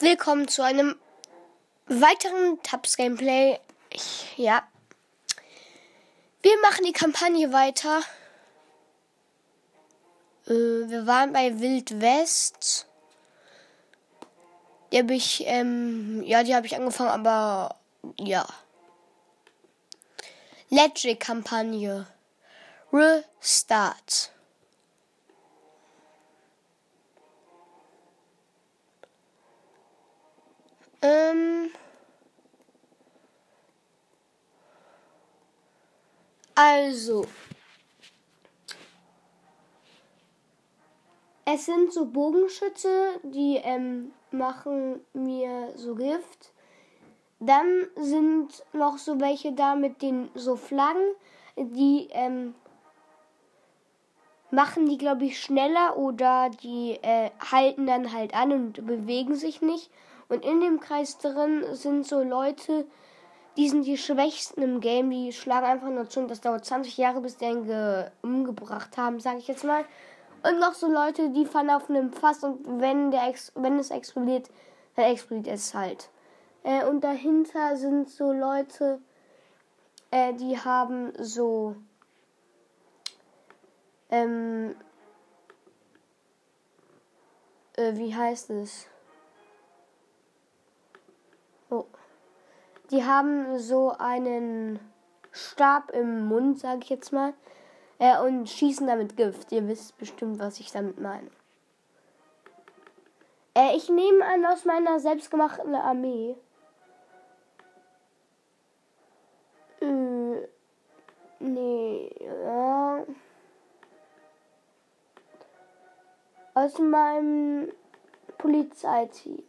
Willkommen zu einem weiteren Tabs Gameplay. Ich, ja. Wir machen die Kampagne weiter. Äh, wir waren bei Wild West. Die habe ich, ähm, ja, die habe ich angefangen, aber ja. Legic-Kampagne. Restart. Ähm. Also. Es sind so Bogenschütze, die ähm, machen mir so Gift. Dann sind noch so welche da mit den so Flaggen, die ähm, machen die, glaube ich, schneller oder die äh, halten dann halt an und bewegen sich nicht. Und in dem Kreis drin sind so Leute, die sind die Schwächsten im Game, die schlagen einfach nur zu und das dauert 20 Jahre, bis die einen umgebracht haben, sage ich jetzt mal. Und noch so Leute, die fahren auf einem Fass und wenn, der Ex wenn es explodiert, dann explodiert es halt. Äh, und dahinter sind so Leute, äh, die haben so ähm, äh, wie heißt es? Die haben so einen Stab im Mund, sag ich jetzt mal, äh, und schießen damit Gift. Ihr wisst bestimmt, was ich damit meine. Äh, ich nehme an aus meiner selbstgemachten Armee. Äh, nee, ja. Aus meinem Polizeiteam.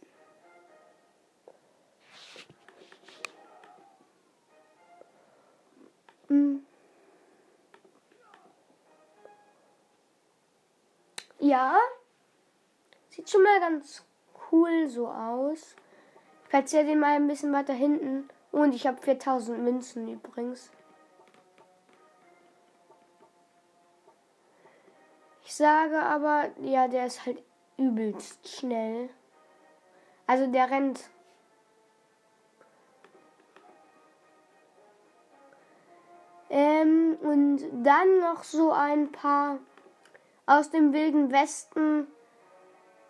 Ja, sieht schon mal ganz cool so aus. Ich platziere den mal ein bisschen weiter hinten. Und ich habe 4000 Münzen übrigens. Ich sage aber, ja, der ist halt übelst schnell. Also der rennt. Ähm, und dann noch so ein paar aus dem wilden Westen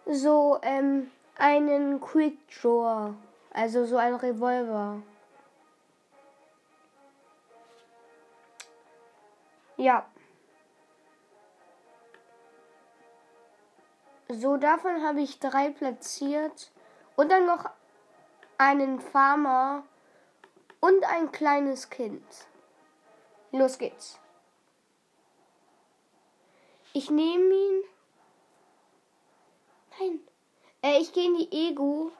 so ähm, einen Quick Draw, also so ein Revolver. Ja. So, davon habe ich drei platziert. Und dann noch einen Farmer und ein kleines Kind. Los geht's. Ich nehme ihn. Nein. Äh, ich gehe in die Ego.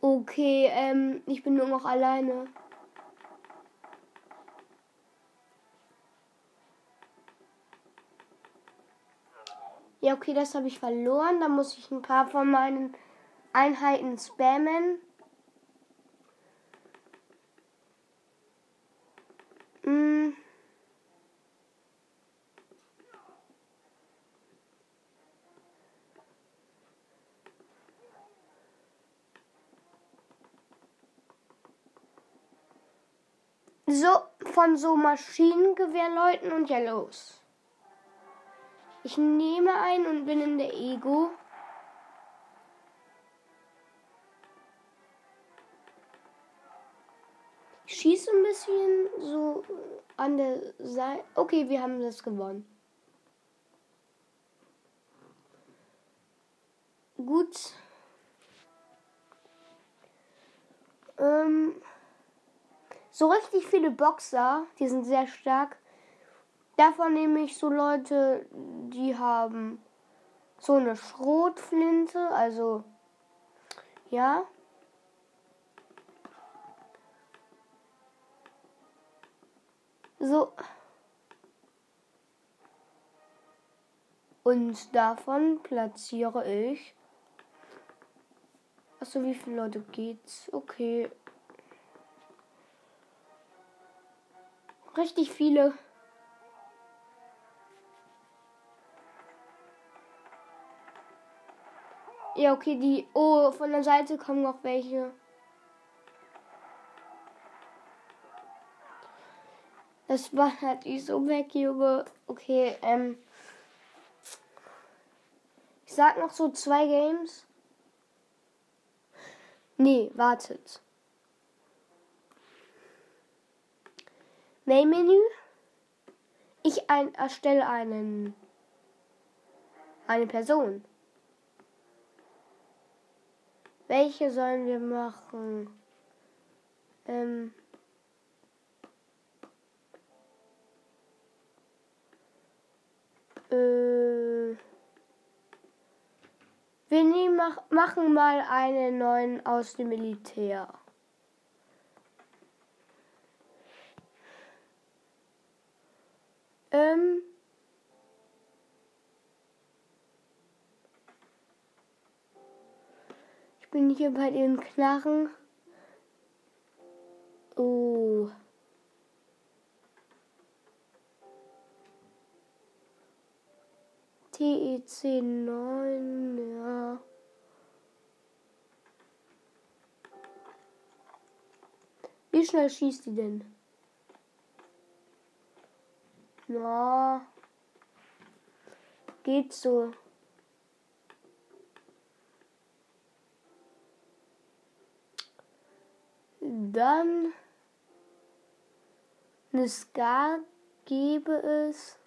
Okay, ähm, ich bin nur noch alleine. Ja, okay, das habe ich verloren. Da muss ich ein paar von meinen Einheiten spammen. Hm. So, von so Maschinengewehrleuten und ja los. Ich nehme ein und bin in der Ego. Ich schieße ein bisschen so an der Seite. Okay, wir haben das gewonnen. Gut. Ähm, so richtig viele Boxer, die sind sehr stark. Davon nehme ich so Leute, die haben so eine Schrotflinte, also ja. So. Und davon platziere ich. Achso, wie viele Leute geht's? Okay. Richtig viele. Ja, okay, die. Oh, von der Seite kommen noch welche. Das war halt nicht so weg, Junge. Okay, ähm. Ich sag noch so zwei Games. Nee, wartet. Main-Menü. Ich ein, erstelle einen. Eine Person. Welche sollen wir machen? Ähm. Äh, wir mach, machen mal einen neuen aus dem Militär. Ähm. Ich bin hier bei den Knarren. Oh. TEC 9, ja. Wie schnell schießt die denn? Na. Geht so. Dann eine Ska gäbe es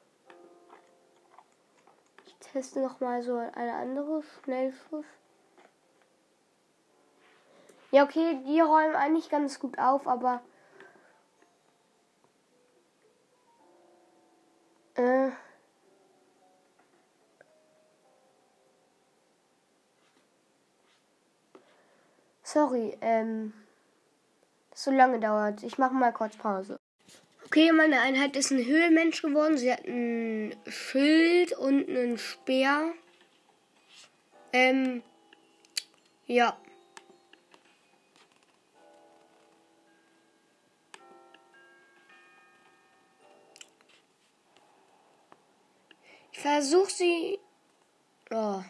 teste noch mal so eine andere Schnellschuss. Ja, okay, die räumen eigentlich ganz gut auf, aber äh, Sorry, ähm, so lange dauert. Ich mache mal kurz Pause. Okay, meine Einheit ist ein Höhlenmensch geworden. Sie hat ein Schild und einen Speer. Ähm, ja. Ich versuche sie. Oh.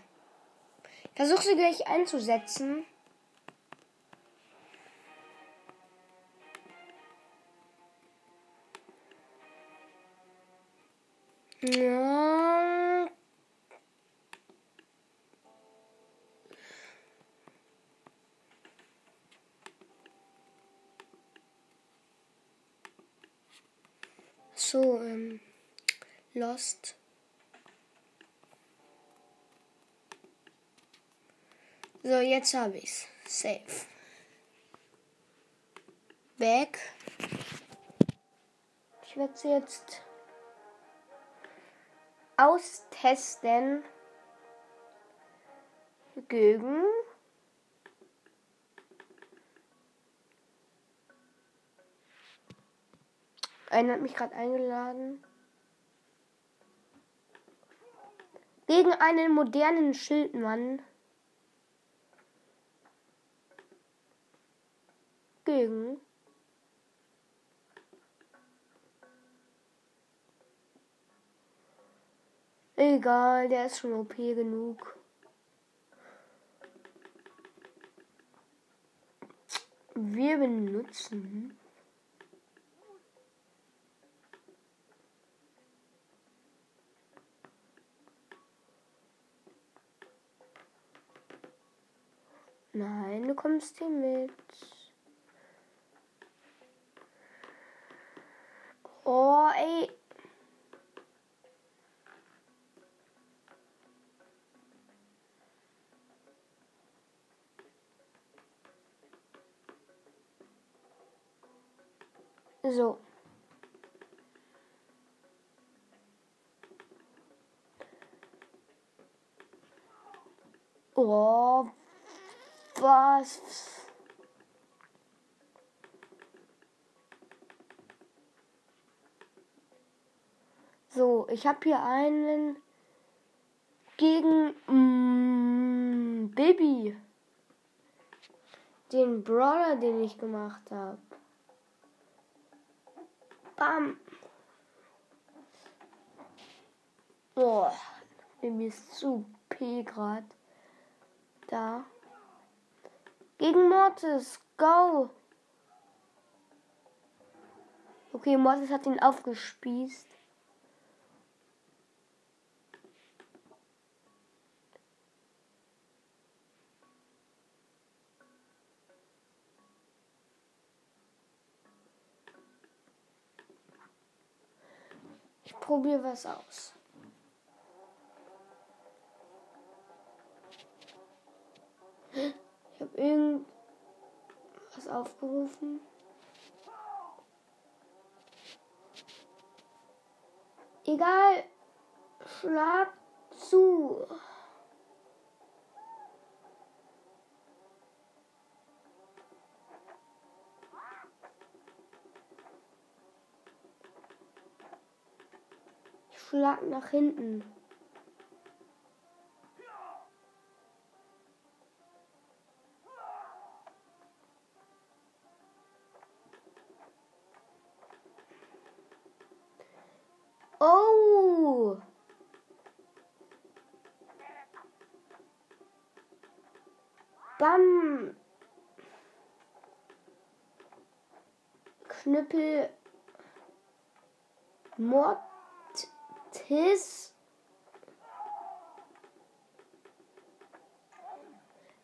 Ich versuche sie gleich einzusetzen. Lost. So, jetzt habe ich's. Safe. Weg. Ich werde sie jetzt austesten gegen Einer hat mich gerade eingeladen. Gegen einen modernen Schildmann. Gegen Egal, der ist schon OP genug. Wir benutzen Nein, du kommst hier mit. Oh, ey. So. Oh, was? So, ich habe hier einen gegen mm, Baby. Den Brawler, den ich gemacht habe. Bam. Boah, Baby ist zu P grad. Da. Gegen Mortis. Go. Okay, Mortis hat ihn aufgespießt. Ich probiere was aus. Ich habe irgendwas aufgerufen. Egal. Schlag zu. Schlag nach hinten. Bam! Knüppel. Mortis.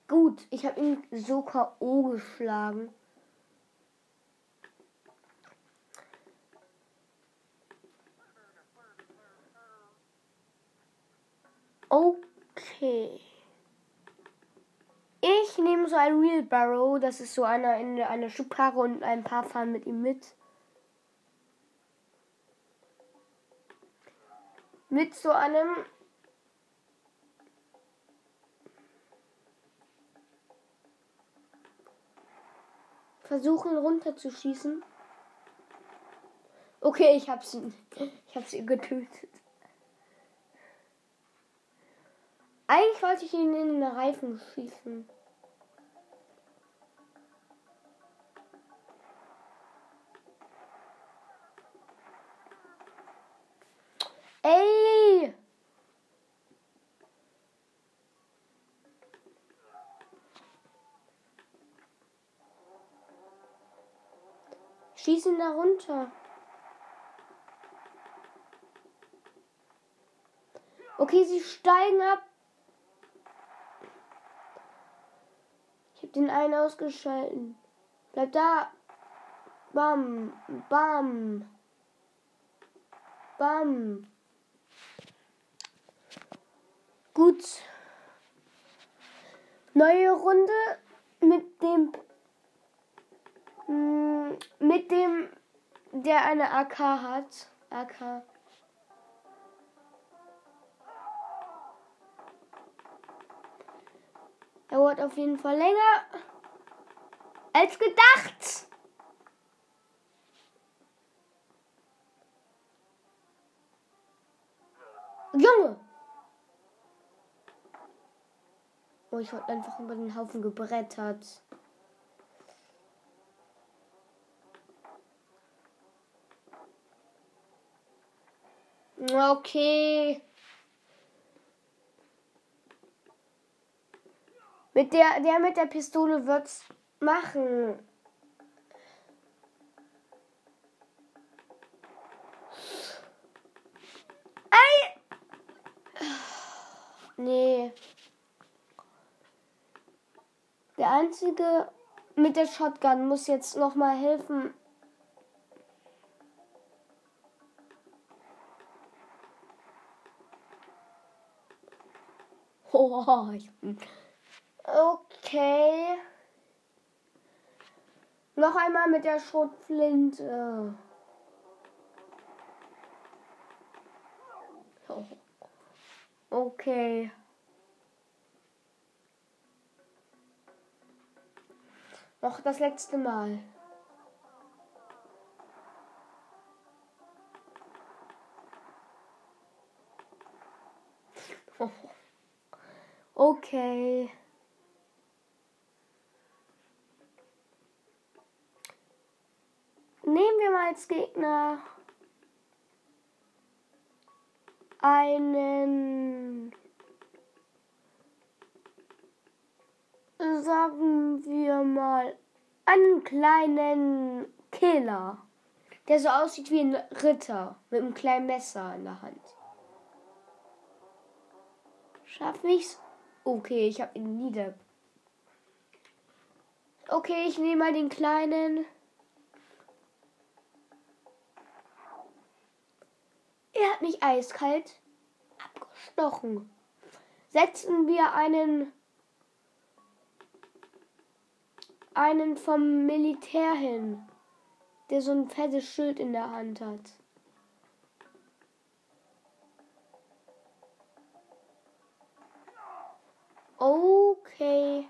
Gut, ich habe ihn so K.O. geschlagen. Okay. Nehme so ein Wheelbarrow. Das ist so einer in einer Schubkarre und ein paar fahren mit ihm mit. Mit so einem versuchen runterzuschießen. Okay, ich hab's, ich hab's getötet. Eigentlich wollte ich ihn in den Reifen schießen. Schieß ihn da runter. Okay, sie steigen ab. den einen ausgeschalten. Bleib da. Bam, bam. Bam. Gut. Neue Runde mit dem mm, mit dem der eine AK hat. AK. Dauert auf jeden Fall länger als gedacht. Junge! Oh, ich wurde einfach über den Haufen gebrettert. Okay. Mit der, der mit der Pistole wird's machen. Ey! Nee. Der einzige mit der Shotgun muss jetzt noch mal helfen. Oh, Okay. Noch einmal mit der Schrotflinte. Okay. Noch das letzte Mal. Okay. Nehmen wir mal als Gegner einen, sagen wir mal, einen kleinen Killer, der so aussieht wie ein Ritter mit einem kleinen Messer in der Hand. Schaff ich's? Okay, ich habe ihn nieder. Okay, ich nehme mal den kleinen. Er hat mich eiskalt abgestochen. Setzen wir einen einen vom Militär hin, der so ein fettes Schild in der Hand hat. Okay.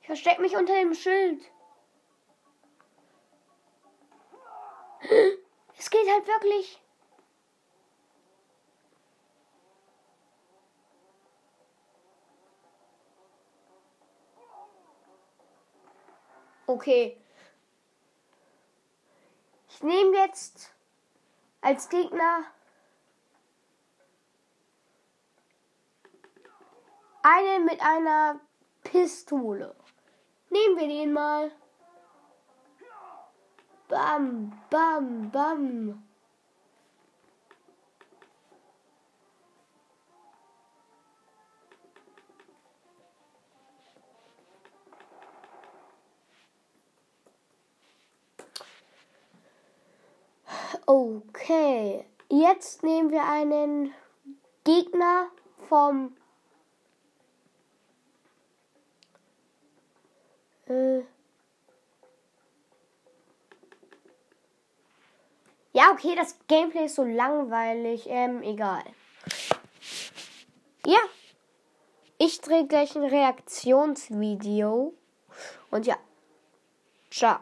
Ich versteck mich unter dem Schild. Es geht halt wirklich. Okay. Ich nehme jetzt als Gegner einen mit einer Pistole. Nehmen wir den mal. Bam, bam, bam. Okay, jetzt nehmen wir einen Gegner vom äh Ja, okay, das Gameplay ist so langweilig. Ähm, egal. Ja. Ich drehe gleich ein Reaktionsvideo. Und ja. Ciao.